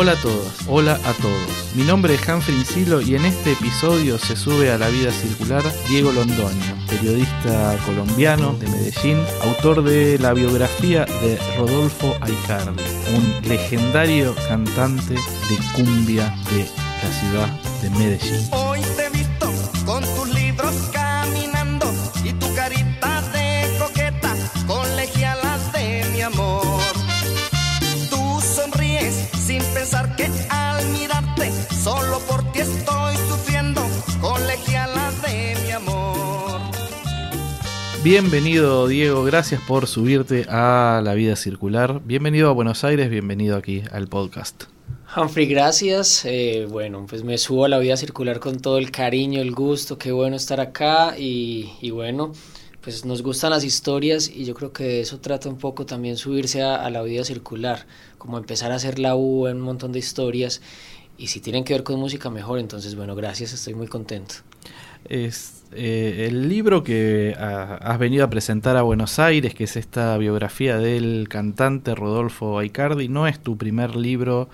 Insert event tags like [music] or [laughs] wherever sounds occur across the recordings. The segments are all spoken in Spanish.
Hola a todos, hola a todos. Mi nombre es Humphrey Insilo y en este episodio se sube a la vida circular Diego Londoño, periodista colombiano de Medellín, autor de la biografía de Rodolfo Aicardi, un legendario cantante de cumbia de la ciudad de Medellín. Bienvenido Diego, gracias por subirte a la vida circular. Bienvenido a Buenos Aires, bienvenido aquí al podcast. Humphrey, gracias. Eh, bueno, pues me subo a la vida circular con todo el cariño, el gusto, qué bueno estar acá y, bueno, pues nos gustan las historias y yo creo que de eso trata un poco también subirse a, a la vida circular, como empezar a hacer la U en un montón de historias y si tienen que ver con música mejor, entonces bueno, gracias, estoy muy contento. Es eh, el libro que ah, has venido a presentar a Buenos Aires, que es esta biografía del cantante Rodolfo Aicardi, no es tu primer libro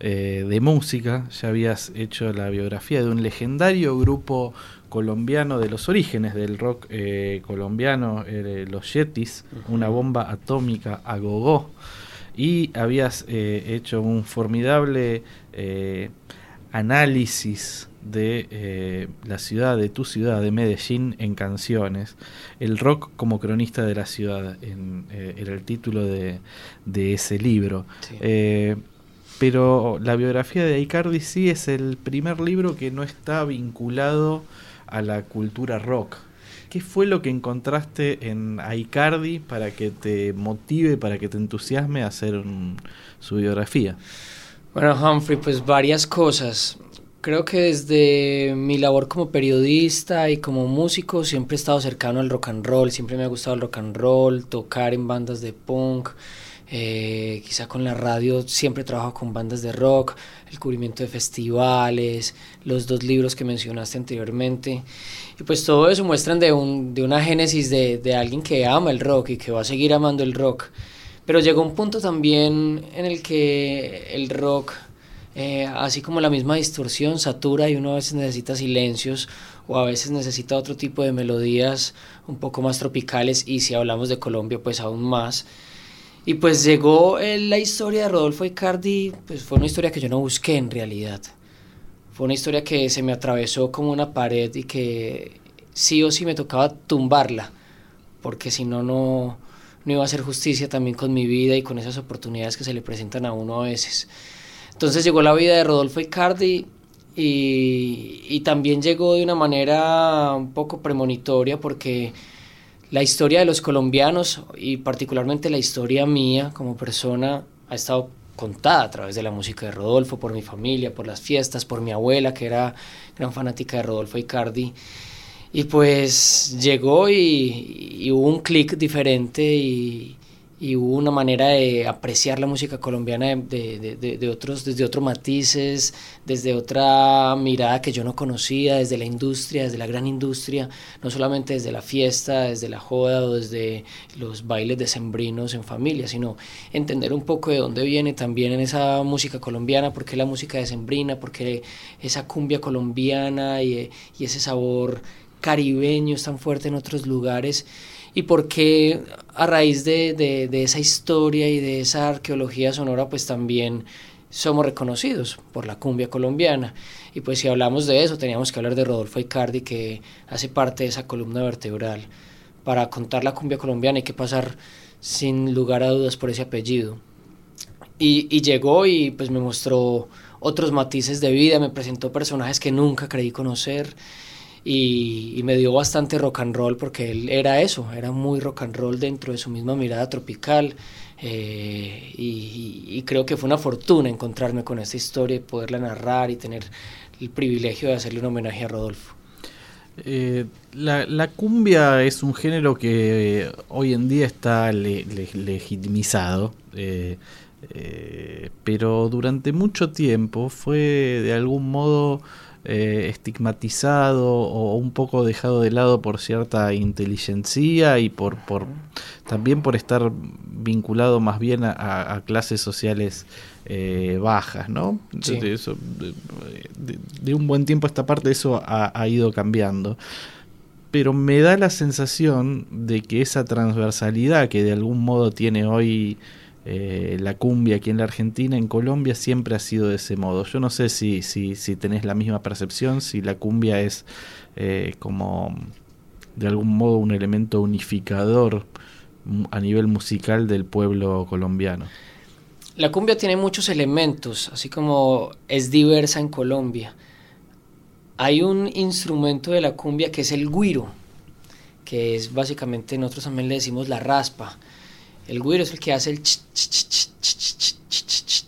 eh, de música, ya habías hecho la biografía de un legendario grupo colombiano de los orígenes del rock eh, colombiano, los Yetis, una bomba atómica a gogó, y habías hecho un formidable análisis de eh, la ciudad, de tu ciudad, de Medellín, en canciones. El rock como cronista de la ciudad, en, eh, era el título de, de ese libro. Sí. Eh, pero la biografía de Icardi sí es el primer libro que no está vinculado a la cultura rock. ¿Qué fue lo que encontraste en Icardi para que te motive, para que te entusiasme a hacer un- su biografía? Bueno, Humphrey, pues varias cosas. Creo que desde mi labor como periodista y como músico siempre he estado cercano al rock and roll, siempre me ha gustado el rock and roll, tocar en bandas de punk, eh, quizá con la radio siempre trabajo con bandas de rock, el cubrimiento de festivales, los dos libros que mencionaste anteriormente. Y pues todo eso muestran de, un, de una génesis de, de alguien que ama el rock y que va a seguir amando el rock. Pero llegó un punto también en el que el rock, eh, así como la misma distorsión, satura y uno a veces necesita silencios o a veces necesita otro tipo de melodías un poco más tropicales y si hablamos de Colombia pues aún más. Y pues llegó eh, la historia de Rodolfo Icardi, pues fue una historia que yo no busqué en realidad. Fue una historia que se me atravesó como una pared y que sí o sí me tocaba tumbarla, porque si no, no, no iba a hacer justicia también con mi vida y con esas oportunidades que se le presentan a uno a veces. Entonces llegó la vida de Rodolfo Icardi y, también llegó de una manera un poco premonitoria porque la historia de los colombianos y particularmente la historia mía como persona ha estado contada a través de la música de Rodolfo, por mi familia, por las fiestas, por mi abuela que era gran fanática de Rodolfo Icardi. Y pues llegó y, y hubo un clic diferente y, y hubo una manera de apreciar la música colombiana de, de, de, otros, desde otros matices, desde otra mirada que yo no conocía, desde la industria, desde la gran industria, no solamente desde la fiesta, desde la joda o desde los bailes decembrinos en familia, sino entender un poco de dónde viene también en esa música colombiana, por qué la música decembrina, por qué esa cumbia colombiana y, y ese sabor caribeño es tan fuerte en otros lugares y por qué a raíz de, de, esa historia y de esa arqueología sonora pues también somos reconocidos por la cumbia colombiana. Y pues si hablamos de eso teníamos que hablar de Rodolfo Icardi que hace parte de esa columna vertebral para contar la cumbia colombiana hay que pasar sin lugar a dudas por ese apellido. Y, y llegó y pues me mostró otros matices de vida me presentó personajes que nunca creí conocer y, me dio bastante rock and roll porque él era eso, era muy rock and roll dentro de su misma mirada tropical eh, y, creo que fue una fortuna encontrarme con esta historia y poderla narrar y tener el privilegio de hacerle un homenaje a Rodolfo. Eh, la, cumbia es un género que eh, hoy en día está legitimizado, pero durante mucho tiempo fue de algún modo estigmatizado o un poco dejado de lado por cierta inteligencia y por, por también por estar vinculado más bien a, clases sociales bajas, ¿no? De, un buen tiempo a esta parte eso ha ido cambiando pero me da la sensación de que esa transversalidad que de algún modo tiene hoy eh, la cumbia aquí en la Argentina, en Colombia siempre ha sido de ese modo. Yo no sé si, si, si tenés la misma percepción, si la cumbia es eh, como de algún modo un elemento unificador a nivel musical del pueblo colombiano. La cumbia tiene muchos elementos, así como es diversa en Colombia hay un instrumento de la cumbia que es el guiro, que es básicamente, nosotros también le decimos la raspa. El guiro es el que hace el ch,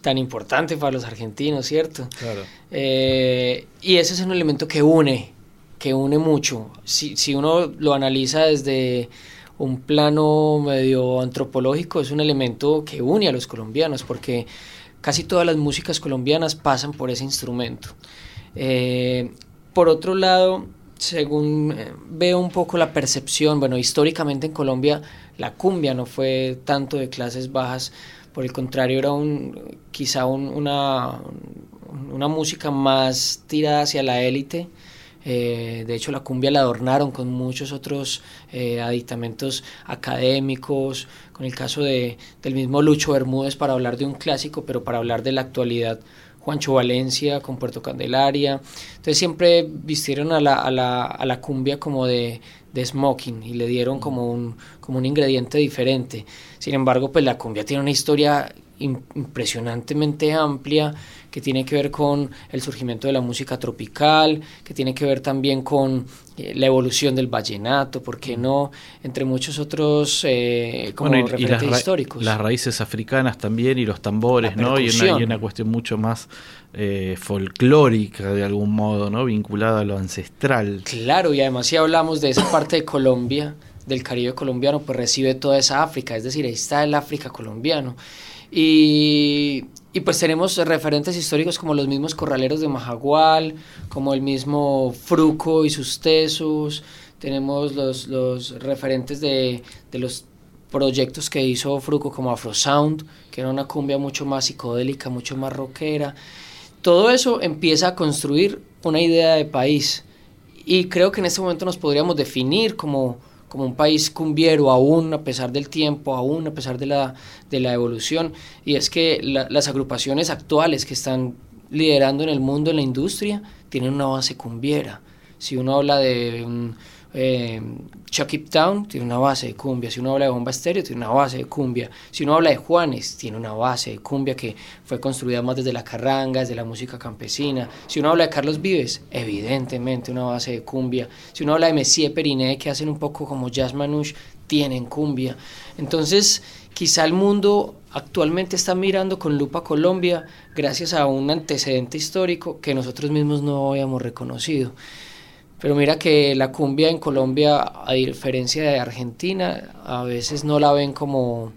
tan importante para los argentinos, ¿cierto? Claro. Eh, y ese es un elemento que une, que une mucho. Si, si uno lo analiza desde un plano medio antropológico, es un elemento que une a los colombianos, porque casi todas las músicas colombianas pasan por ese instrumento. Eh, por otro lado, según eh, veo un poco la percepción, bueno, históricamente en Colombia la cumbia no fue tanto de clases bajas, por el contrario era un, quizá una, una música más tirada hacia la élite. Eh, de hecho, la cumbia la adornaron con muchos otros eh, aditamentos académicos, con el caso de, del mismo Lucho Bermúdez para hablar de un clásico, pero para hablar de la actualidad Juancho Valencia con Puerto Candelaria. Entonces siempre vistieron a la, a la, a la cumbia como de, de, smoking y le dieron como un, como un ingrediente diferente. Sin embargo, pues la cumbia tiene una historia impresionantemente amplia que tiene que ver con el surgimiento de la música tropical, que tiene que ver también con eh, la evolución del vallenato, ¿por qué no? Entre muchos otros eh, como referentes históricos. Las raíces africanas también y los tambores, ¿no? Y una, y una, cuestión mucho más eh, folclórica de algún modo, ¿no? Vinculada a lo ancestral. Claro, y además si hablamos de esa parte de Colombia, del Caribe colombiano, pues recibe toda esa África, es decir, ahí está el África colombiano. Y, y pues tenemos referentes históricos como los mismos corraleros de Majagual, como el mismo Fruco y sus tesos, tenemos los, los referentes de, de los proyectos que hizo Fruco como Afro Sound, que era una cumbia mucho más psicodélica, mucho más rockera. Todo eso empieza a construir una idea de país. Y creo que en este momento nos podríamos definir como como un país cumbiero aún a pesar del tiempo, aún a pesar de la, de la evolución, y es que las agrupaciones actuales que están liderando en el mundo en la industria tienen una base cumbiera. Si uno habla de un, eh, Chuck It Town tiene una base de cumbia, si uno habla de Bomba Estéreo tiene una base de cumbia, si uno habla de Juanes tiene una base de cumbia que fue construida más desde la carranga, desde la música campesina, si uno habla de Carlos Vives, evidentemente una base de cumbia, si uno habla de Messier Periné que hacen un poco como jazz manouche, tienen cumbia. Entonces, quizá el mundo actualmente está mirando con lupa Colombia gracias a un antecedente histórico que nosotros mismos no habíamos reconocido. Pero mira que la cumbia en Colombia, a diferencia de Argentina, a veces no la ven como,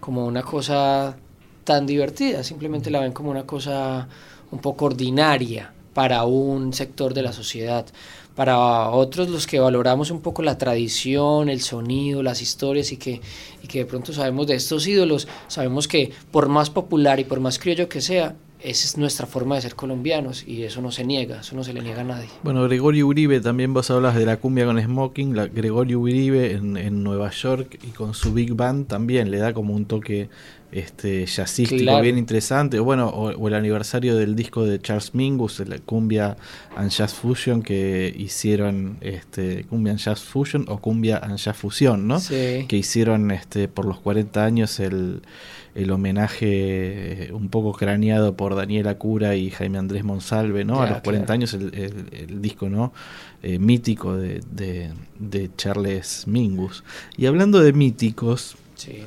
como una cosa tan divertida, simplemente la ven como una cosa un poco ordinaria para un sector de la sociedad. Para otros, los que valoramos un poco la tradición, el sonido, las historias y que, y que de pronto sabemos de estos ídolos, sabemos que por más popular y por más criollo que sea, esa es nuestra forma de ser colombianos y eso no se niega, eso no se le niega a nadie. Bueno, Gregorio Uribe, también vos hablas de la cumbia con smoking, la, Gregorio Uribe en, Nueva York y con su big band también le da como un toque este jazzístico bien interesante, bueno, o, el aniversario del disco de Charles Mingus, la cumbia and jazz fusion que hicieron este cumbia and jazz fusion o cumbia and jazz fusión, ¿no? Sí. Que hicieron este por los 40 años el el homenaje eh, un poco craneado por Daniela Cura y Jaime Andrés Monsalve, ¿no? a los 40 años el, disco, ¿no? Eh, mítico de, de, Charles Mingus. Y hablando de míticos,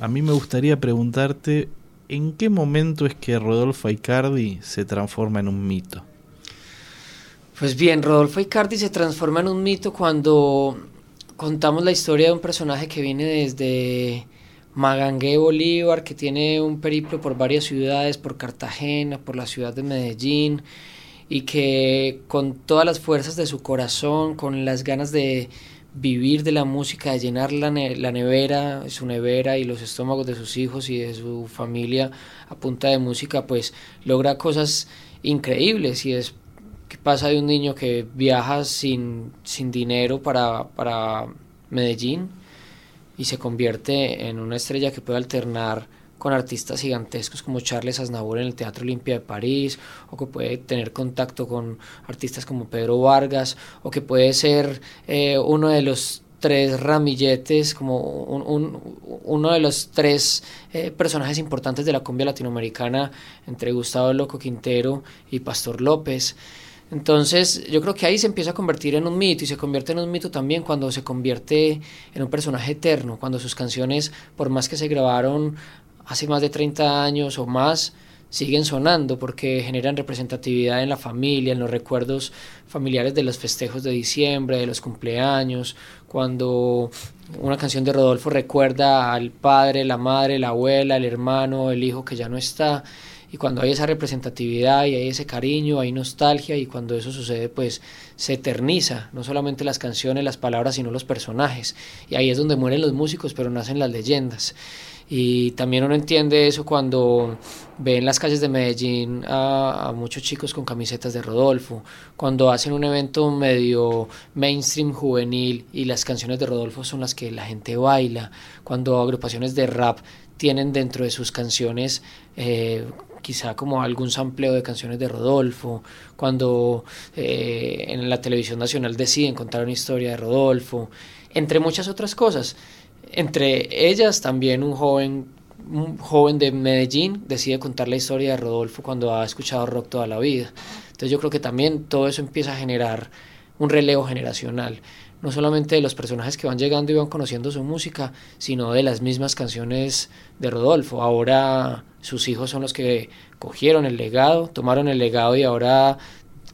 a mí me gustaría preguntarte, ¿en qué momento es que Rodolfo Aicardi se transforma en un mito? Pues bien, Rodolfo Icardi se transforma en un mito cuando contamos la historia de un personaje que viene desde Magangué Bolívar, que tiene un periplo por varias ciudades, por Cartagena, por la ciudad de Medellín, y que con todas las fuerzas de su corazón, con las ganas de vivir de la música, de llenar la, la nevera, su nevera y los estómagos de sus hijos y de su familia a punta de música, pues logra cosas increíbles. Y es ¿Qué pasa de un niño que viaja sin, sin dinero para, para Medellín y se convierte en una estrella que puede alternar con artistas gigantescos como Charles Aznavour en el Teatro Olimpia de París, o que puede tener contacto con artistas como Pedro Vargas, o que puede ser eh, uno de los tres ramilletes, como uno de los tres eh, personajes importantes de la cumbia latinoamericana entre Gustavo Loco Quintero y Pastor López. Entonces yo creo que ahí se empieza a convertir en un mito y se convierte en un mito también cuando se convierte en un personaje eterno, cuando sus canciones, por más que se grabaron hace más de 30 años o más, siguen sonando porque generan representatividad en la familia, en los recuerdos familiares de los festejos de diciembre, de los cumpleaños, cuando una canción de Rodolfo recuerda al padre, la madre, la abuela, el hermano, el hijo que ya no está y cuando hay esa representatividad y hay ese cariño, hay nostalgia y cuando eso sucede pues se eterniza, no solamente las canciones, las palabras, sino los personajes. Y ahí es donde mueren los músicos, pero nacen las leyendas. Y también uno entiende eso cuando ve en las calles de Medellín a, muchos chicos con camisetas de Rodolfo, cuando hacen un evento medio mainstream juvenil y las canciones de Rodolfo son las que la gente baila, cuando agrupaciones de rap tienen dentro de sus canciones eh, quizá como algún sampleo de canciones de Rodolfo, cuando eh, en la televisión nacional deciden contar una historia de Rodolfo, entre muchas otras cosas. Entre ellas también un joven, un joven de Medellín decide contar la historia de Rodolfo cuando ha escuchado rock toda la vida. Entonces yo creo que también todo eso empieza a generar un relevo generacional no solamente de los personajes que van llegando y van conociendo su música, sino de las mismas canciones de Rodolfo. Ahora sus hijos son los que cogieron el legado, tomaron el legado y ahora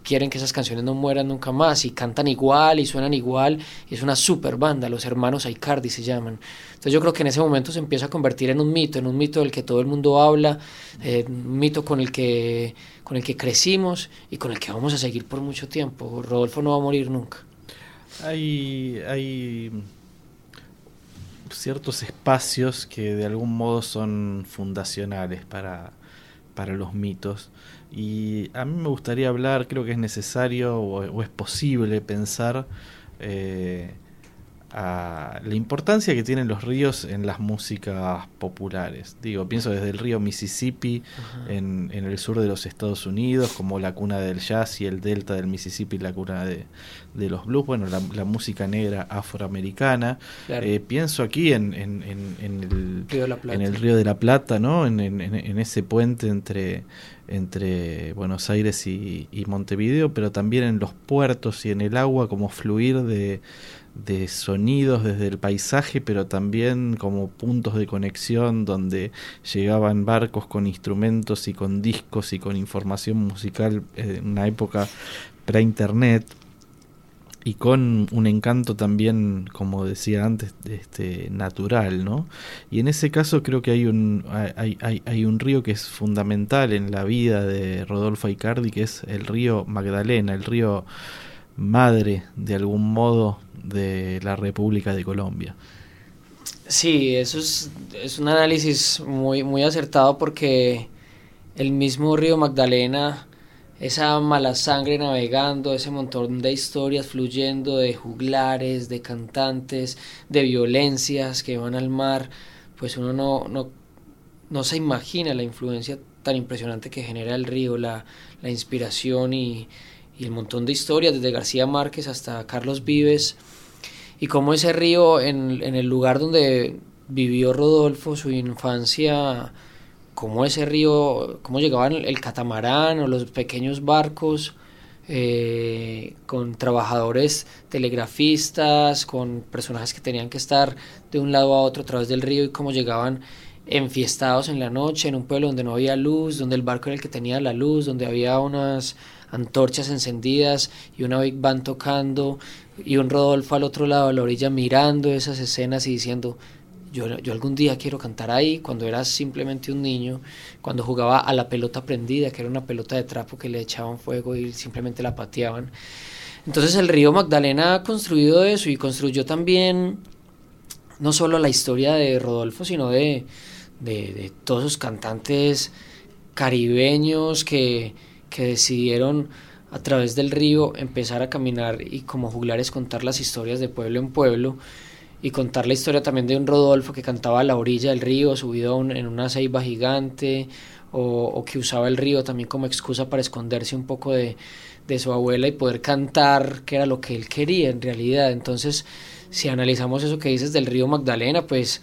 quieren que esas canciones no mueran nunca más y cantan igual y suenan igual y es una super banda, los hermanos Aicardi se llaman. Entonces yo creo que en ese momento se empieza a convertir en un mito, en un mito del que todo el mundo habla, eh, un mito con el que con el que crecimos y con el que vamos a seguir por mucho tiempo. Rodolfo no va a morir nunca. Hay, hay ciertos espacios que de algún modo son fundacionales para, para los mitos. Y a mí me gustaría hablar, creo que es necesario o, es posible pensar eh, a la importancia que tienen los ríos en las músicas populares. Digo, pienso desde el río Mississippi en, en, el sur de los Estados Unidos, como la cuna del jazz y el delta del Mississippi, la cuna de, de los blues, bueno, la, música negra afroamericana. Eh, pienso aquí en, en, en, el, río en el Río de la Plata, ¿no? En, ese puente entre, entre Buenos Aires y, y Montevideo, pero también en los puertos y en el agua como fluir de de sonidos desde el paisaje, pero también como puntos de conexión donde llegaban barcos con instrumentos y con discos y con información musical en una época pre-internet y con un encanto también, como decía antes, este, natural, ¿no? Y en ese caso creo que hay un, hay, hay, hay un río que es fundamental en la vida de Rodolfo Icardi, que es el río Magdalena, el río madre de algún modo de la República de Colombia. Sí, eso es, es un análisis muy, muy acertado porque el mismo río Magdalena, esa mala sangre navegando, ese montón de historias fluyendo de juglares, de cantantes, de violencias que van al mar, pues uno no, no, no se imagina la influencia tan impresionante que genera el río, la, la inspiración y, y el montón de historias, desde García Márquez hasta Carlos Vives, y cómo ese río, en, en el lugar donde vivió Rodolfo su infancia, cómo ese río, cómo llegaban el catamarán o los pequeños barcos eh, con trabajadores telegrafistas, con personajes que tenían que estar de un lado a otro a través del río y cómo llegaban enfiestados en la noche en un pueblo donde no había luz, donde el barco era el que tenía la luz, donde había unas antorchas encendidas y una Big Band tocando y un Rodolfo al otro lado de la orilla mirando esas escenas y diciendo, yo, yo, algún día quiero cantar ahí, cuando era simplemente un niño, cuando jugaba a la pelota prendida, que era una pelota de trapo que le echaban fuego y simplemente la pateaban. Entonces el río Magdalena ha construido eso y construyó también no solo la historia de Rodolfo, sino de, de, todos esos cantantes caribeños que, que, decidieron a través del río empezar a caminar y como juglares contar las historias de pueblo en pueblo y contar la historia también de un Rodolfo que cantaba a la orilla del río, subido en una ceiba gigante, o, o que usaba el río también como excusa para esconderse un poco de, de su abuela y poder cantar, que era lo que él quería en realidad. Entonces, si analizamos eso que dices del río Magdalena, pues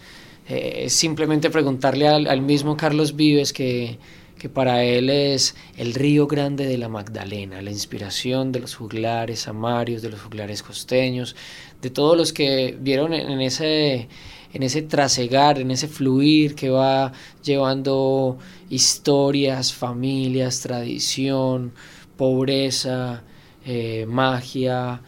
eh, es simplemente preguntarle al, mismo Carlos Vives que, que, para él es el río grande de la Magdalena, la inspiración de los juglares amarios, de los juglares costeños, de todos los que vieron en, ese en ese trasegar, en ese fluir que va llevando historias, familias, tradición, pobreza, eh, magia,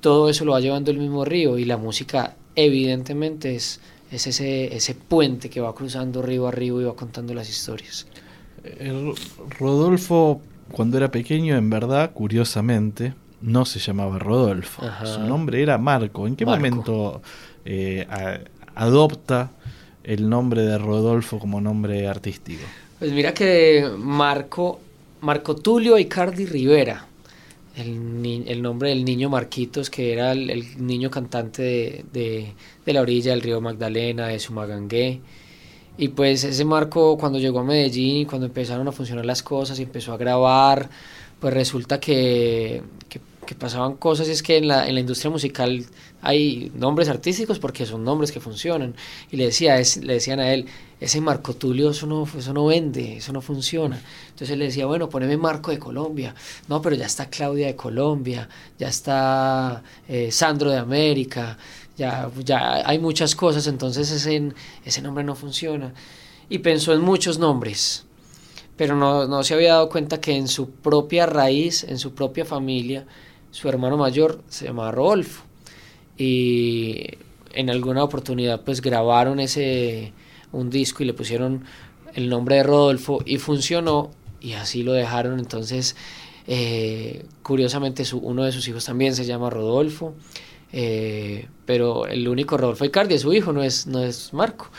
todo eso lo va llevando el mismo río y la música evidentemente es, es ese, ese puente que va cruzando río a río y va contando las historias. Rodolfo, cuando era pequeño, en verdad, curiosamente, no se llamaba Rodolfo. Su nombre era Marco. ¿En qué momento eh, adopta el nombre de Rodolfo como nombre artístico? Pues mira que Marco Marco Tulio Icardi Rivera, el, nombre del niño Marquitos, que era el, niño cantante de, la orilla del río Magdalena, de Sumagangué. Y pues ese Marco cuando llegó a Medellín, cuando empezaron a funcionar las cosas y empezó a grabar, pues resulta que, que, pasaban cosas y es que en la, en la industria musical hay nombres artísticos porque son nombres que funcionan. Y le, decía, le decían a él, ese Marco Tulio, eso no, eso no vende, eso no funciona. Entonces él le decía, bueno, poneme Marco de Colombia. No, pero ya está Claudia de Colombia, ya está eh, Sandro de América, ya, ya hay muchas cosas, entonces ese, ese nombre no funciona. Y pensó en muchos nombres, pero no, no se había dado cuenta que en su propia raíz, en su propia familia, su hermano mayor se llamaba Rodolfo. Y en alguna oportunidad pues grabaron ese un disco y le pusieron el nombre de Rodolfo y funcionó y así lo dejaron. Entonces, eh, curiosamente, su, uno de sus hijos también se llama Rodolfo, eh, pero el único Rodolfo Icardi es su hijo, no es, no es Marco.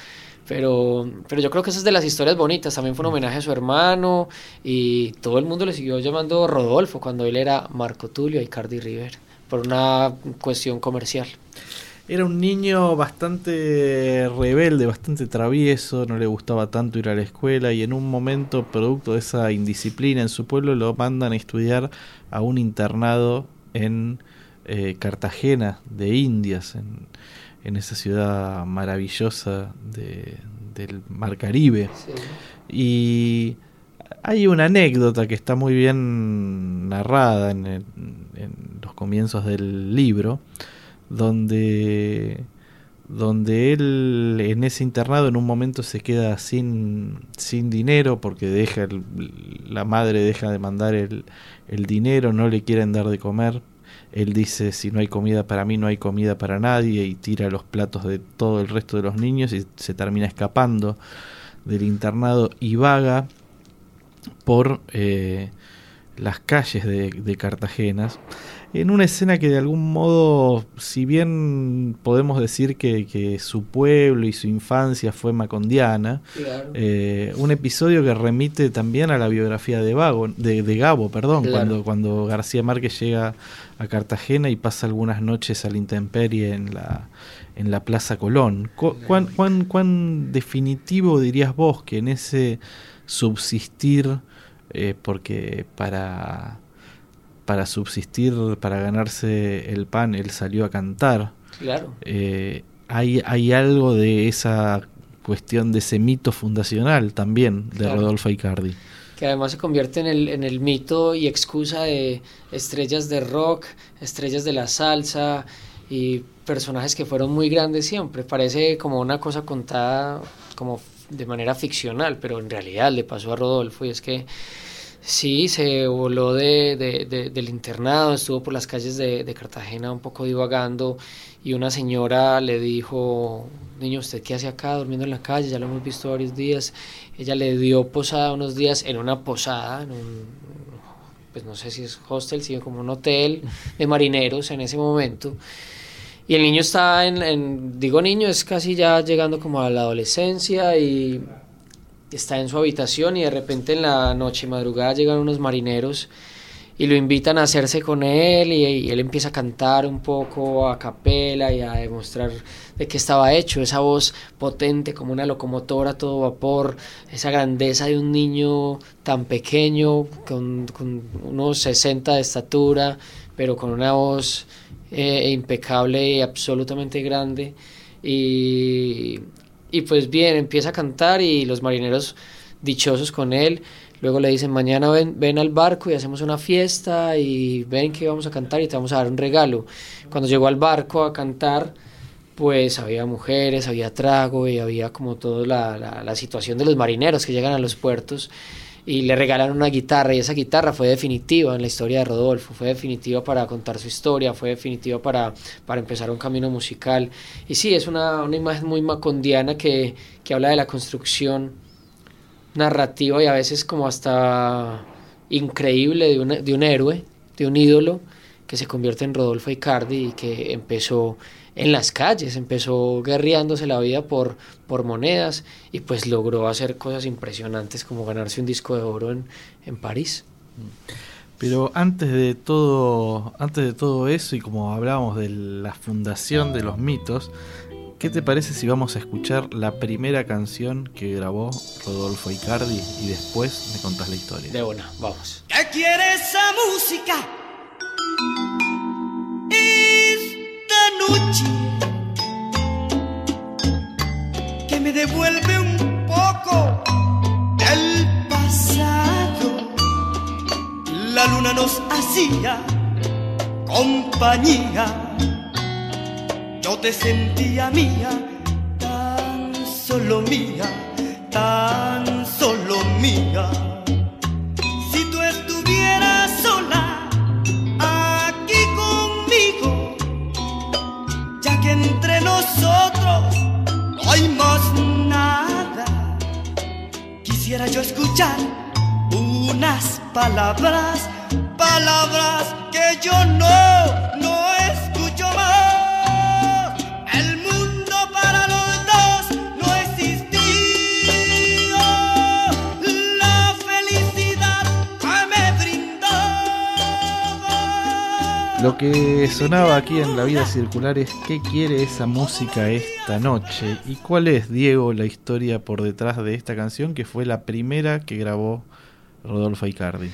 Pero, pero yo creo que esa es de las historias bonitas. También fue un homenaje a su hermano y todo el mundo le siguió llamando Rodolfo cuando él era Marco Tulio Icardi River por una cuestión comercial. Era un niño bastante rebelde, bastante travieso, no le gustaba tanto ir a la escuela y en un momento, producto de esa indisciplina en su pueblo, lo mandan a estudiar a un internado en eh, Cartagena de Indias, en, en, esa ciudad maravillosa del Mar Caribe. Y hay una anécdota que está muy bien narrada en, en los comienzos del libro donde donde él en ese internado en un momento se queda sin, sin dinero porque deja la madre deja de mandar el, el, dinero, no le quieren dar de comer. Él dice, si no hay comida para mí, no hay comida para nadie y tira los platos de todo el resto de los niños y se termina escapando del internado y vaga por eh, las calles de, de Cartagena en una escena que de algún modo, si bien podemos decir que, su pueblo y su infancia fue macondiana, eh, un episodio que remite también a la biografía de, Vago, de, Gabo, perdón, cuando, cuando García Márquez llega a Cartagena y pasa algunas noches a la intemperie en la, en la Plaza Colón. ¿Cuán, cuán, cuán definitivo dirías vos que en ese subsistir, eh, porque para para subsistir, para ganarse el pan, él salió a cantar. Claro. Eh, hay, hay algo de esa cuestión de ese mito fundacional también de Rodolfo Icardi. Que además se convierte en el, en el mito y excusa de estrellas de rock, estrellas de la salsa y personajes que fueron muy grandes siempre. Parece como una cosa contada como de manera ficcional, pero en realidad le pasó a Rodolfo y es que Sí, se voló de, del internado, estuvo por las calles de, Cartagena un poco divagando y una señora le dijo, niño, ¿usted qué hace acá durmiendo en la calle? Ya lo hemos visto varios días. Ella le dio posada unos días en una posada, en un, pues no sé si es hostel, sino como un hotel [laughs] de marineros en ese momento. Y el niño está en, digo niño, es casi ya llegando como a la adolescencia y está en su habitación y de repente en la noche madrugada llegan unos marineros y lo invitan a hacerse con él y, él empieza a cantar un poco a capela y a demostrar de qué estaba hecho, esa voz potente como una locomotora todo vapor, esa grandeza de un niño tan pequeño, con, unos 60 de estatura, pero con una voz eh, impecable y absolutamente grande. Y, y pues bien, empieza a cantar y los marineros dichosos con él. Luego le dicen, mañana ven, ven al barco y hacemos una fiesta y ven que vamos a cantar y te vamos a dar un regalo. Cuando llegó al barco a cantar, pues había mujeres, había trago y había como toda la, la, la situación de los marineros que llegan a los puertos y le regalaron una guitarra y esa guitarra fue definitiva en la historia de Rodolfo, fue definitiva para contar su historia, fue definitiva para, para empezar un camino musical. Y sí, es una, una imagen muy macondiana que, que habla de la construcción narrativa y a veces como hasta increíble de, de un héroe, de un ídolo que se convierte en Rodolfo Icardi y que empezó en las calles, empezó guerreándose la vida por, por monedas y pues logró hacer cosas impresionantes como ganarse un disco de oro en, en París. Pero antes de todo, antes de todo eso y como hablábamos de la fundación de los mitos, ¿qué te parece si vamos a escuchar la primera canción que grabó Rodolfo Icardi y después me contás la historia? De una, vamos. ¿Qué quiere esa música? Devuelve un poco el pasado. La luna nos hacía compañía. Yo te sentía mía, tan solo mía, tan solo mía. nosotros no hay más nada. Quisiera yo escuchar unas palabras, palabras que yo no, no Lo que sonaba aquí en la vida circular es qué quiere esa música esta noche y cuál es, Diego, la historia por detrás de esta canción que fue la primera que grabó Rodolfo Icardi.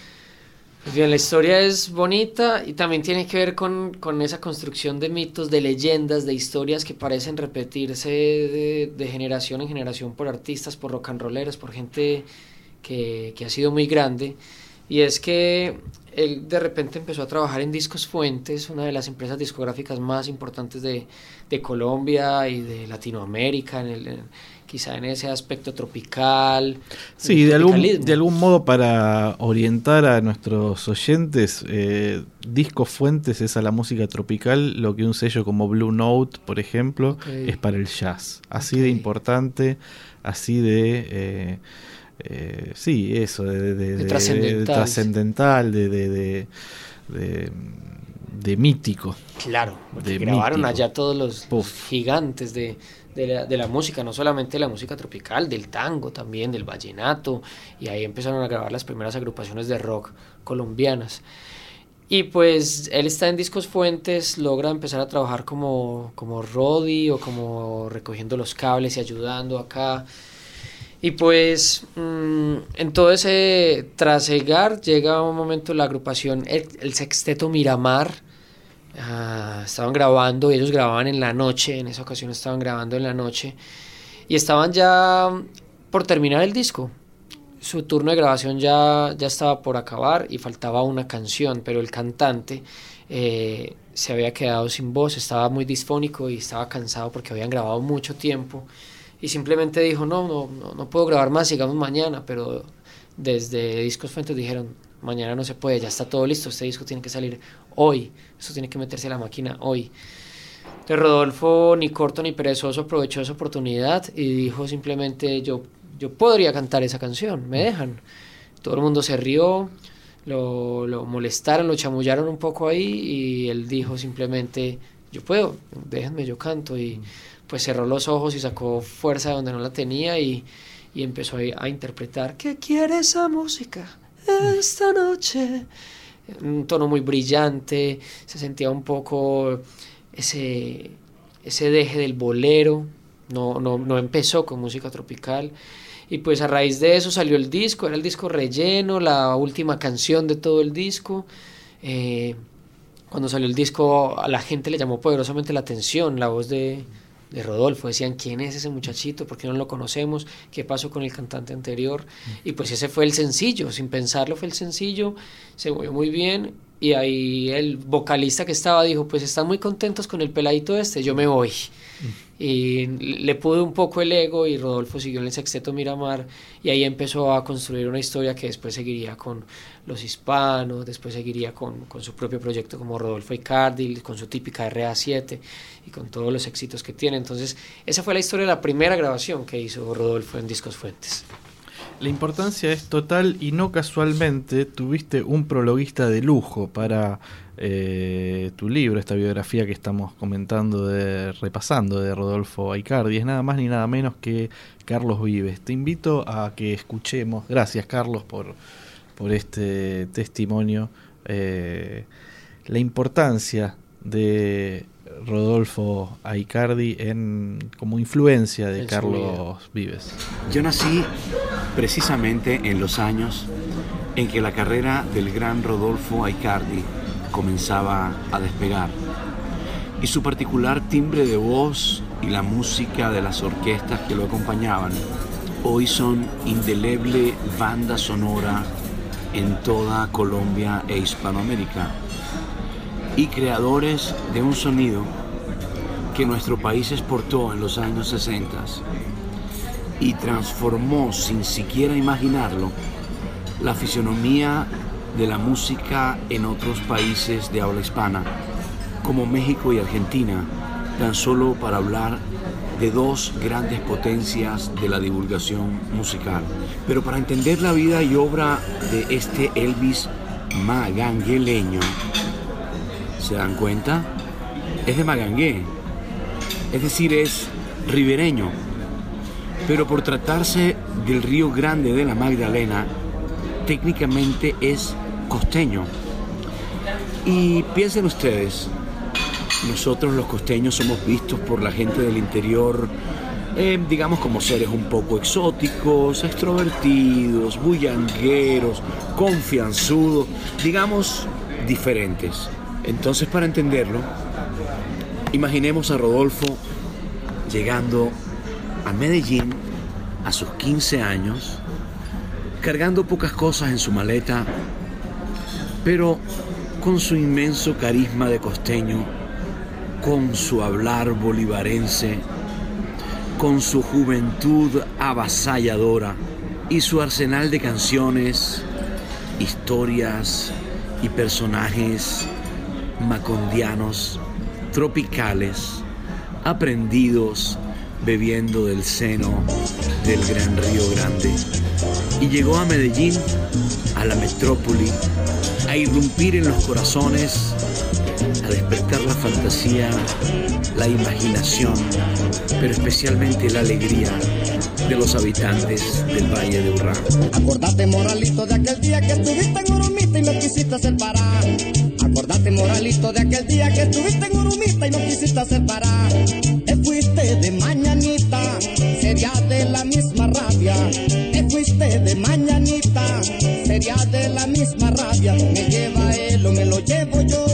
Pues bien, la historia es bonita y también tiene que ver con, esa construcción de mitos, de leyendas, de historias que parecen repetirse de, generación en generación por artistas, por rock and rolleros, por gente que, que ha sido muy grande. Y es que él de repente empezó a trabajar en Discos Fuentes, una de las empresas discográficas más importantes de, Colombia y de Latinoamérica, en el, quizá en ese aspecto tropical. Sí, de algún, de algún modo para orientar a nuestros oyentes, eh, Discos Fuentes es a la música tropical, lo que un sello como Blue Note, por ejemplo, es para el jazz. Así de importante, así de... Eh, eh, sí, eso, de, de, trascendental, de, de, de, mítico. Claro, porque grabaron allá todos los, gigantes de, la, de la música, no solamente la música tropical, del tango también, del vallenato, y ahí empezaron a grabar las primeras agrupaciones de rock colombianas. Y pues él está en Discos Fuentes, logra empezar a trabajar como, como Rodi o como recogiendo los cables y ayudando acá. Y pues mm, en todo ese trasegar llega un momento la agrupación, el, sexteto Miramar, ah, estaban grabando, ellos grababan en la noche, en esa ocasión estaban grabando en la noche, y estaban ya por terminar el disco. Su turno de grabación ya, ya estaba por acabar y faltaba una canción, pero el cantante eh, se había quedado sin voz, estaba muy disfónico y estaba cansado porque habían grabado mucho tiempo y simplemente dijo, no, no, no, puedo grabar más, sigamos mañana, pero desde Discos Fuentes dijeron, mañana no se puede, ya está todo listo, este disco tiene que salir hoy, eso tiene que meterse a la máquina hoy. Rodolfo, ni corto ni perezoso, aprovechó esa oportunidad y dijo simplemente, yo, yo podría cantar esa canción, me dejan. Todo el mundo se rió, lo, lo molestaron, lo chamullaron un poco ahí y él dijo simplemente, yo puedo, déjenme, yo canto y pues cerró los ojos y sacó fuerza de donde no la tenía y, y empezó a, interpretar, ¿qué quiere esa música esta noche? Un tono muy brillante, se sentía un poco ese, ese deje del bolero, no, no, no empezó con música tropical. Y pues a raíz de eso salió el disco, era el disco relleno, la última canción de todo el disco. Eh, cuando salió el disco a la gente le llamó poderosamente la atención la voz de, de Rodolfo. Decían, ¿quién es ese muchachito? ¿Por qué no lo conocemos? ¿Qué pasó con el cantante anterior? Y pues ese fue el sencillo, sin pensarlo fue el sencillo, se movió muy bien. Y ahí el vocalista que estaba dijo, pues están muy contentos con el peladito este, yo me voy. Y le pude un poco el ego y Rodolfo siguió en el sexteto Miramar y ahí empezó a construir una historia que después seguiría con los hispanos, después seguiría con, con su propio proyecto como Rodolfo Icardi, con su típica RA7 y con todos los éxitos que tiene. Entonces esa fue la historia de la primera grabación que hizo Rodolfo en Discos Fuentes. La importancia es total y no casualmente tuviste un prologuista de lujo para eh, tu libro, esta biografía que estamos comentando, de, repasando de Rodolfo Aicardi. Es nada más ni nada menos que Carlos Vives. Te invito a que escuchemos, gracias Carlos por, por este testimonio, eh, la importancia de Rodolfo Aicardi en, como influencia de En Carlos Vives. Yo nací precisamente en los años en que la carrera del gran Rodolfo Aicardi comenzaba a despegar. Y su particular timbre de voz y la música de las orquestas que lo acompañaban hoy son indeleble banda sonora en toda Colombia e Hispanoamérica y creadores de un sonido que nuestro país exportó en los años 60 y transformó sin siquiera imaginarlo la fisionomía de la música en otros países de habla hispana, como México y Argentina, tan solo para hablar de dos grandes potencias de la divulgación musical. Pero para entender la vida y obra de este Elvis magangueleño, ¿se dan cuenta? Es de Magangué, es decir, es ribereño, pero por tratarse del río Grande de la Magdalena, técnicamente es costeño. Y piensen ustedes, nosotros los costeños somos vistos por la gente del interior, eh, digamos como seres un poco exóticos, extrovertidos, bullangueros, confianzudos, digamos diferentes. Entonces para entenderlo, imaginemos a Rodolfo llegando a Medellín a sus 15 años, cargando pocas cosas en su maleta, pero con su inmenso carisma de costeño, con su hablar bolivarense, con su juventud avasalladora y su arsenal de canciones, historias y personajes macondianos, tropicales, aprendidos bebiendo del seno del gran Río Grande. Y llegó a Medellín, a la metrópoli, a irrumpir en los corazones, a despertar la fantasía, la imaginación, pero especialmente la alegría de los habitantes del Valle de Urrá. Acordate, moralito, de aquel día que estuviste en Urumita y no quisiste separar. Acordate, moralito, de aquel día que estuviste en Urumita y no quisiste separar. Te fuiste de mañanita, sería de la misma rabia. Te fuiste de mañanita, sería de la misma rabia. Me lleva él o me lo llevo yo.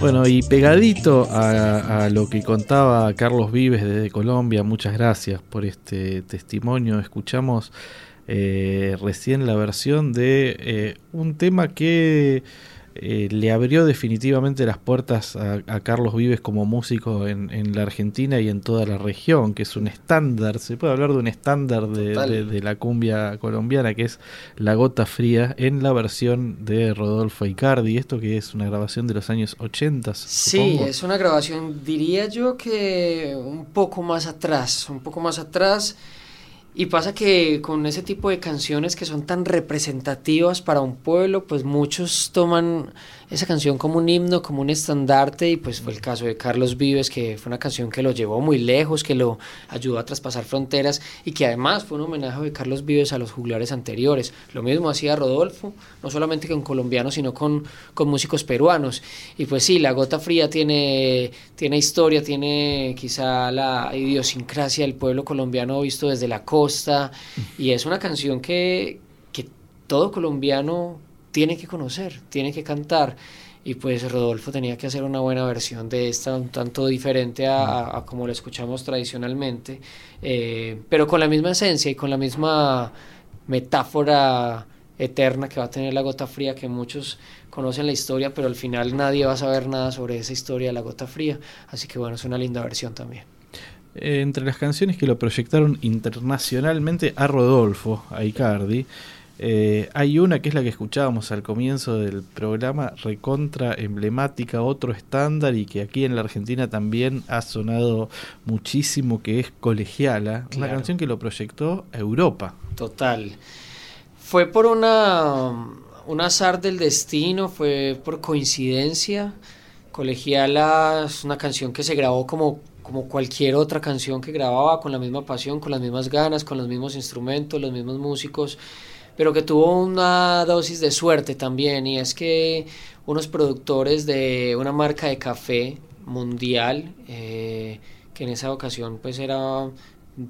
Bueno, y pegadito a, lo que contaba Carlos Vives desde Colombia, muchas gracias por este testimonio. Escuchamos eh, recién la versión de eh, un tema que eh, le abrió definitivamente las puertas a, Carlos Vives como músico en, la Argentina y en toda la región, que es un estándar, se puede hablar de un estándar de, la cumbia colombiana, que es La Gota Fría, en la versión de Rodolfo Icardi, esto que es una grabación de los años 80. Sí, es una grabación, diría yo que un poco más atrás, un poco más atrás. Y pasa que con ese tipo de canciones que son tan representativas para un pueblo, pues muchos toman esa canción como un himno, como un estandarte, y pues fue el caso de Carlos Vives, que fue una canción que lo llevó muy lejos, que lo ayudó a traspasar fronteras y que además fue un homenaje de Carlos Vives a los juglares anteriores. Lo mismo hacía Rodolfo, no solamente con colombianos, sino con, con músicos peruanos. Y pues sí, La Gota Fría tiene, tiene historia, tiene quizá la idiosincrasia del pueblo colombiano visto desde la costa, y es una canción que, que todo colombiano tiene que conocer, tiene que cantar. Y pues Rodolfo tenía que hacer una buena versión de esta, un tanto diferente a, como la escuchamos tradicionalmente, eh, pero con la misma esencia y con la misma metáfora eterna que va a tener la gota fría, que muchos conocen la historia, pero al final nadie va a saber nada sobre esa historia de la gota fría. Así que bueno, es una linda versión también. Eh, entre las canciones que lo proyectaron internacionalmente a Rodolfo, a Icardi, eh, hay una que es la que escuchábamos al comienzo del programa, recontra emblemática, otro estándar y que aquí en la Argentina también ha sonado muchísimo, que es Colegiala, una canción que lo proyectó a Europa. Total. Fue por una, un azar del destino, fue por coincidencia. Colegiala es una canción que se grabó como como cualquier otra canción que grababa, con la misma pasión, con las mismas ganas, con los mismos instrumentos, los mismos músicos pero que tuvo una dosis de suerte también, y es que unos productores de una marca de café mundial, eh, que en esa ocasión pues eran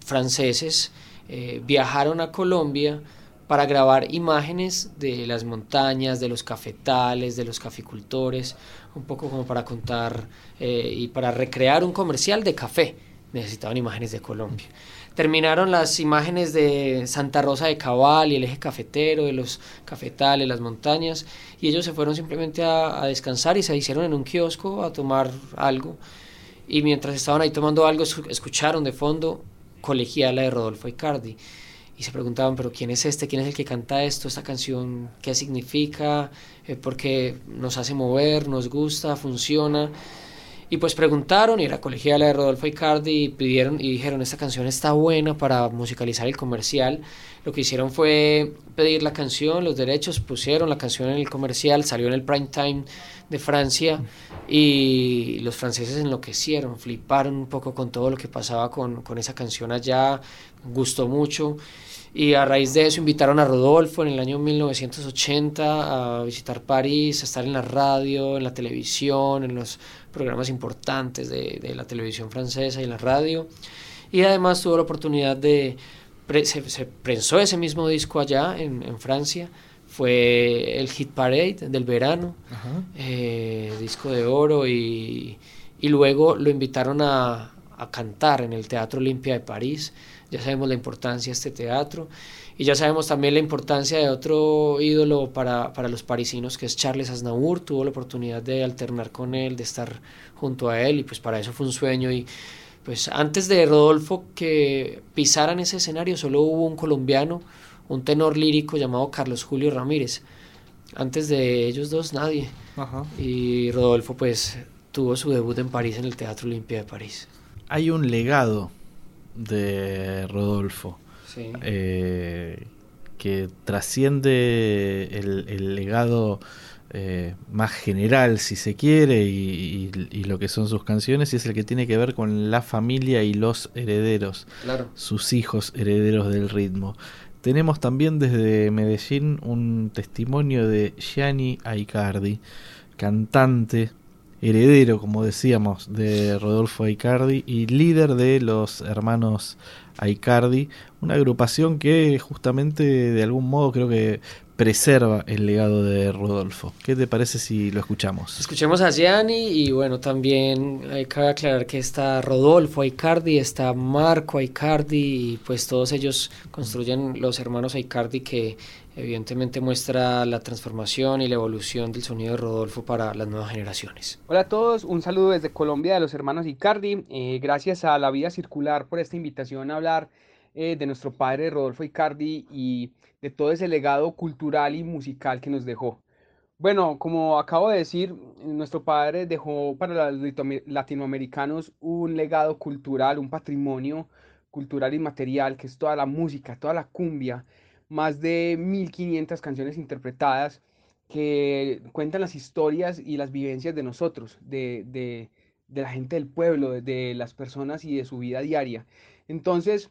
franceses, eh, viajaron a Colombia para grabar imágenes de las montañas, de los cafetales, de los caficultores, un poco como para contar eh, y para recrear un comercial de café. Necesitaban imágenes de Colombia terminaron las imágenes de Santa Rosa de Cabal y el eje cafetero, de los cafetales, las montañas, y ellos se fueron simplemente a, descansar y se hicieron en un kiosco a tomar algo. Y mientras estaban ahí tomando algo, escucharon de fondo Colegiala de Rodolfo Icardi. Y se preguntaban, pero ¿quién es este? ¿Quién es el que canta esto? ¿Esta canción qué significa? Eh, porque nos hace mover, nos gusta, funciona. Y pues preguntaron, y era colegiala de Rodolfo Icardi, y pidieron y dijeron, esta canción está buena para musicalizar el comercial. Lo que hicieron fue pedir la canción, los derechos, pusieron la canción en el comercial, salió en el prime time de Francia, y los franceses enloquecieron, fliparon un poco con todo lo que pasaba con, con esa canción allá, gustó mucho. Y a raíz de eso invitaron a Rodolfo en el año 1980 a visitar París, a estar en la radio, en la televisión, en los programas importantes de, de la televisión francesa y en la radio. Y además tuvo la oportunidad de... se, se, prensó ese mismo disco allá en, en, Francia. Fue el Hit Parade del verano, eh, disco de oro, y, y luego lo invitaron a, a cantar en el Teatro Olimpia de París. Ya sabemos la importancia de este teatro y ya sabemos también la importancia de otro ídolo para, para los parisinos que es Charles Aznavour. Tuvo la oportunidad de alternar con él, de estar junto a él y pues para eso fue un sueño y pues antes de Rodolfo que pisaran ese escenario solo hubo un colombiano, un tenor lírico llamado Carlos Julio Ramírez. Antes de ellos dos nadie. Y Rodolfo pues tuvo su debut en París en el Teatro Olimpia de París hay un legado de Rodolfo eh, que trasciende el, legado eh, más general, si se quiere, y, lo que son sus canciones, y es el que tiene que ver con la familia y los herederos, sus hijos herederos del ritmo. Tenemos también desde Medellín un testimonio de Gianni Aicardi, cantante, heredero, como decíamos, de Rodolfo Aicardi y líder de los hermanos Aicardi, una agrupación que justamente de algún modo creo que preserva el legado de Rodolfo. ¿Qué te parece si lo escuchamos? Escuchemos a Gianni y bueno, también hay que aclarar que está Rodolfo Aicardi, está Marco Aicardi y pues todos ellos construyen los hermanos Aicardi que evidentemente muestra la transformación y la evolución del sonido de Rodolfo para las nuevas generaciones. Hola a todos, un saludo desde Colombia de los hermanos Icardi. Eh, gracias a La Vida Circular por esta invitación a hablar eh, de nuestro padre Rodolfo Icardi y de todo ese legado cultural y musical que nos dejó. Bueno, como acabo de decir, nuestro padre dejó para los latinoamericanos un legado cultural, un patrimonio cultural y material, que es toda la música, toda la cumbia, más de 1500 canciones interpretadas que cuentan las historias y las vivencias de nosotros, de, de, la gente del pueblo, de, de, las personas y de su vida diaria. Entonces,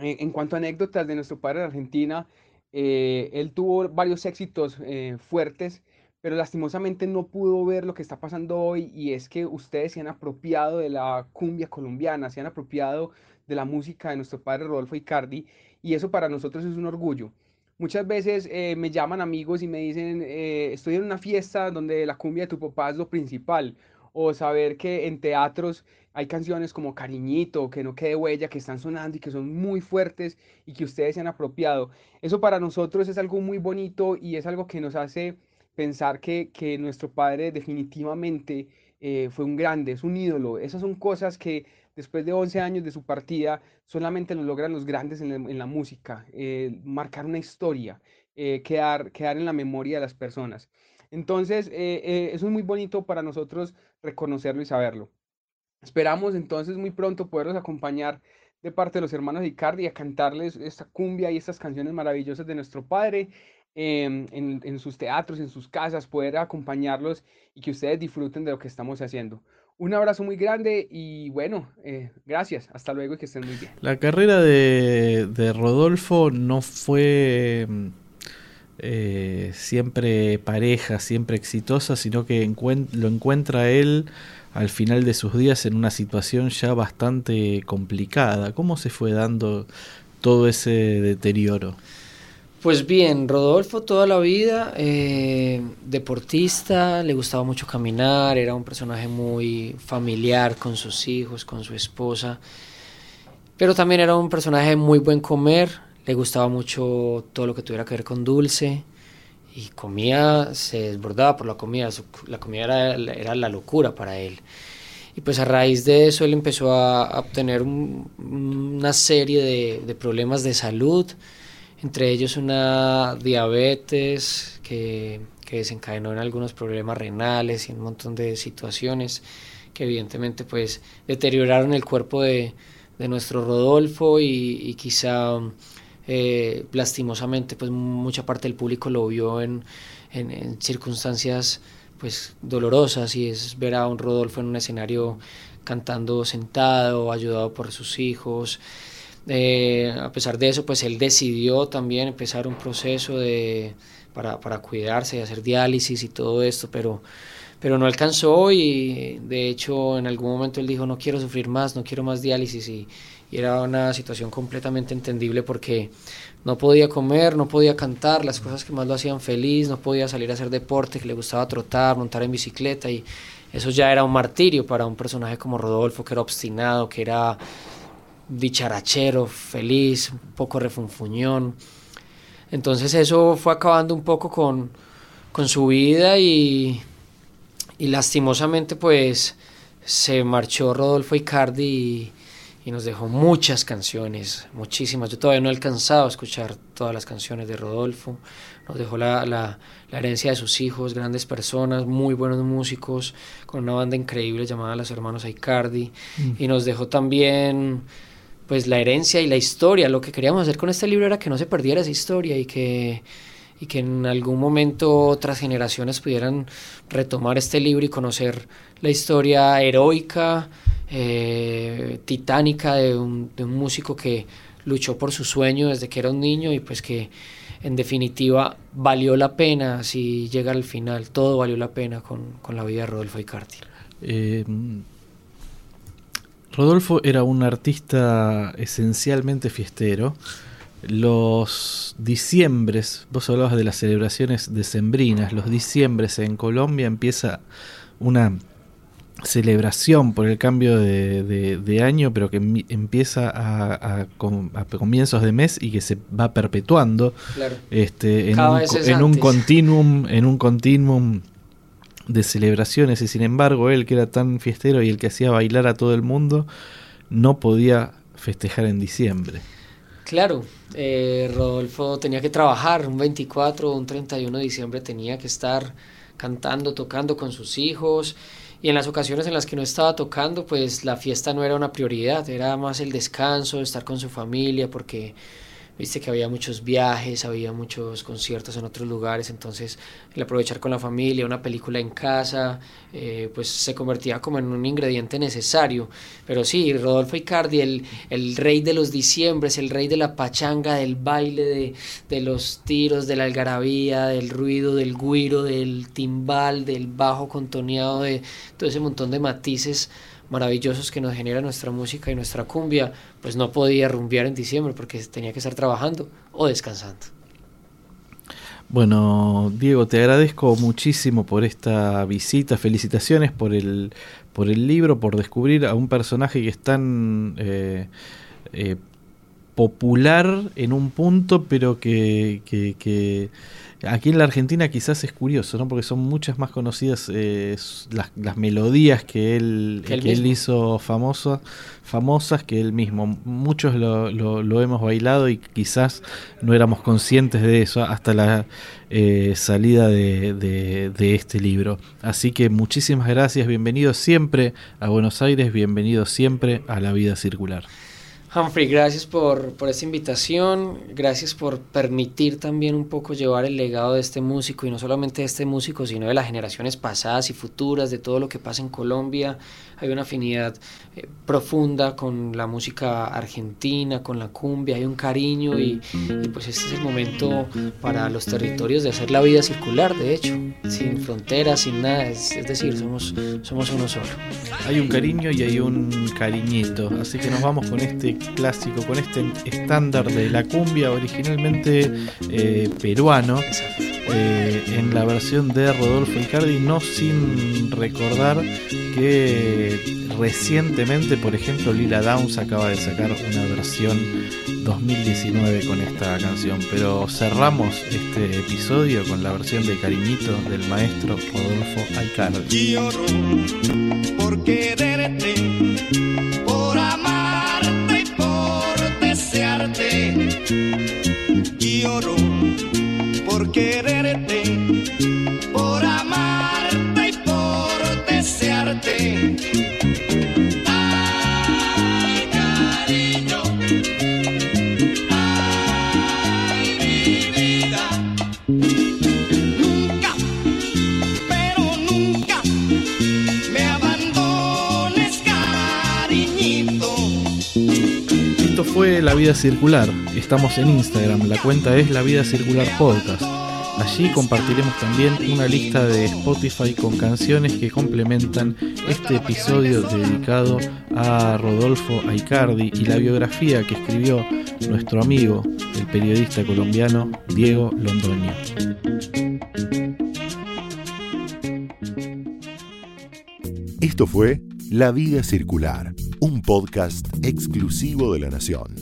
eh, en cuanto a anécdotas de nuestro padre de Argentina, eh, él tuvo varios éxitos eh, fuertes, pero lastimosamente no pudo ver lo que está pasando hoy y es que ustedes se han apropiado de la cumbia colombiana, se han apropiado de la música de nuestro padre Rodolfo Icardi y eso para nosotros es un orgullo. Muchas veces me llaman amigos y me dicen, estoy en una fiesta donde la cumbia de tu papá es lo principal, o saber que en teatros hay canciones como Cariñito, Que no quede huella, que están sonando y que son muy fuertes y que ustedes se han apropiado. Eso para nosotros es algo muy bonito y es algo que nos hace pensar que, que nuestro padre definitivamente eh, fue un grande, es un ídolo. Esas son cosas que después de 11 años de su partida solamente lo logran los grandes en la, música, eh, marcar una historia, eh, quedar, quedar en la memoria de las personas. Entonces, eso es muy bonito para nosotros reconocerlo y saberlo. Esperamos entonces muy pronto poderlos acompañar de parte de los hermanos Icardi a cantarles esta cumbia y estas canciones maravillosas de nuestro Padre em, en, sus teatros, en sus casas, poder acompañarlos y que ustedes disfruten de lo que estamos haciendo. Un abrazo muy grande y bueno, eh, gracias, hasta luego y que estén muy bien. La carrera de, de Rodolfo no fue mm, eh, siempre pareja, siempre exitosa, sino que lo encuentra él al final de sus días en una situación ya bastante complicada. ¿Cómo se fue dando todo ese deterioro? Pues bien, Rodolfo toda la vida, eh, deportista, le gustaba mucho caminar, era un personaje muy familiar con sus hijos, con su esposa, pero también era un personaje muy buen comer, le gustaba mucho todo lo que tuviera que ver con dulce, y comía, se desbordaba por la comida, la comida era, era, la locura para él. Y pues a raíz de eso él empezó a, obtener una serie de, problemas de salud, entre ellos una diabetes que, que, desencadenó en algunos problemas renales y un montón de situaciones que evidentemente pues deterioraron el cuerpo de, de nuestro Rodolfo y quizá eh, lastimosamente pues mucha parte del público lo vio en, en, circunstancias pues dolorosas y es ver a un Rodolfo en un escenario cantando sentado, ayudado por sus hijos. Eh, a pesar de eso, pues él decidió también empezar un proceso de, para, para cuidarse y hacer diálisis y todo esto, pero, pero no alcanzó y de hecho en algún momento él dijo no quiero sufrir más, no quiero más diálisis y, y era una situación completamente entendible porque no podía comer, no podía cantar, las cosas que más lo hacían feliz, no podía salir a hacer deporte, que le gustaba trotar, montar en bicicleta y eso ya era un martirio para un personaje como Rodolfo que era obstinado, que era dicharachero, feliz, un poco refunfuñón. Entonces eso fue acabando un poco con, con su vida y, y lastimosamente pues se marchó Rodolfo Icardi y y nos dejó muchas canciones, muchísimas. Yo todavía no he alcanzado a escuchar todas las canciones de Rodolfo. Nos dejó la, la, la, herencia de sus hijos, grandes personas, muy buenos músicos, con una banda increíble llamada Los Hermanos Aicardi. Mm. Y nos dejó también pues la herencia y la historia. Lo que queríamos hacer con este libro era que no se perdiera esa historia y que y que en algún momento otras generaciones pudieran retomar este libro y conocer la historia heroica, eh, titánica de un, músico que luchó por su sueño desde que era un niño y pues que en definitiva valió la pena si llega al final, todo valió la pena con, con la vida de Rodolfo Icardi. Eh, Rodolfo era un artista esencialmente fiestero, los diciembres, vos hablabas de las celebraciones decembrinas, los diciembres en Colombia empieza una celebración por el cambio de, año, pero que empieza a, comienzos de mes y que se va perpetuando este, en, un, en un, continuum, en un continuum de celebraciones. Y sin embargo él que era tan fiestero y el que hacía bailar a todo el mundo no podía festejar en diciembre. Claro, eh, Rodolfo tenía que trabajar un 24 o un 31 de diciembre tenía que estar cantando, tocando con sus hijos y en las ocasiones en las que no estaba tocando, pues la fiesta no era una prioridad, era más el descanso, estar con su familia, porque viste que había muchos viajes, había muchos conciertos en otros lugares, entonces el aprovechar con la familia, una película en casa, eh, pues se convertía como en un ingrediente necesario. Pero sí, Rodolfo Icardi, el, el rey de los diciembres, el rey de la pachanga, del baile, de, de los tiros, de la algarabía, del ruido, del guiro, del timbal, del bajo contoneado, de todo ese montón de matices maravillosos que nos genera nuestra música y nuestra cumbia, pues no podía rumbear en diciembre porque tenía que estar trabajando o descansando. Bueno, Diego, te agradezco muchísimo por esta visita, felicitaciones por el, por el libro, por descubrir a un personaje que es tan eh, eh, popular en un punto, pero que, que Aquí en la Argentina quizás es curioso, ¿no? Porque son muchas más conocidas eh, las, melodías que él, que él hizo famosas, famosas que él mismo. Muchos lo, lo, hemos bailado y quizás no éramos conscientes de eso hasta la eh, salida de, de, este libro. Así que muchísimas gracias, bienvenido siempre a Buenos Aires, bienvenido siempre a la vida circular. Humphrey, gracias por, por, esta invitación, gracias por permitir también un poco llevar el legado de este músico y no solamente de este músico, sino de las generaciones pasadas y futuras, de todo lo que pasa en Colombia. Hay una afinidad eh, profunda con la música argentina, con la cumbia, hay un cariño y, pues este es el momento para los territorios de hacer la vida circular, de hecho, sin fronteras, sin nada, es, es decir, somos, somos uno solo. Hay un cariño y hay un cariñito, así que nos vamos con este clásico, con este estándar de la cumbia originalmente eh, peruano, eh, en la versión de Rodolfo Icardi, no sin recordar que recientemente, por ejemplo, Lila Downs acaba de sacar una versión 2019 con esta canción, pero cerramos este episodio con la versión de Cariñito del maestro Rodolfo Icardi. Circular Estamos en Instagram, la cuenta es La Vida Circular Podcast. Allí compartiremos también una lista de Spotify con canciones que complementan este episodio dedicado a Rodolfo Aicardi y la biografía que escribió nuestro amigo, el periodista colombiano Diego Londoño. Esto fue La Vida Circular, un podcast exclusivo de la Nación.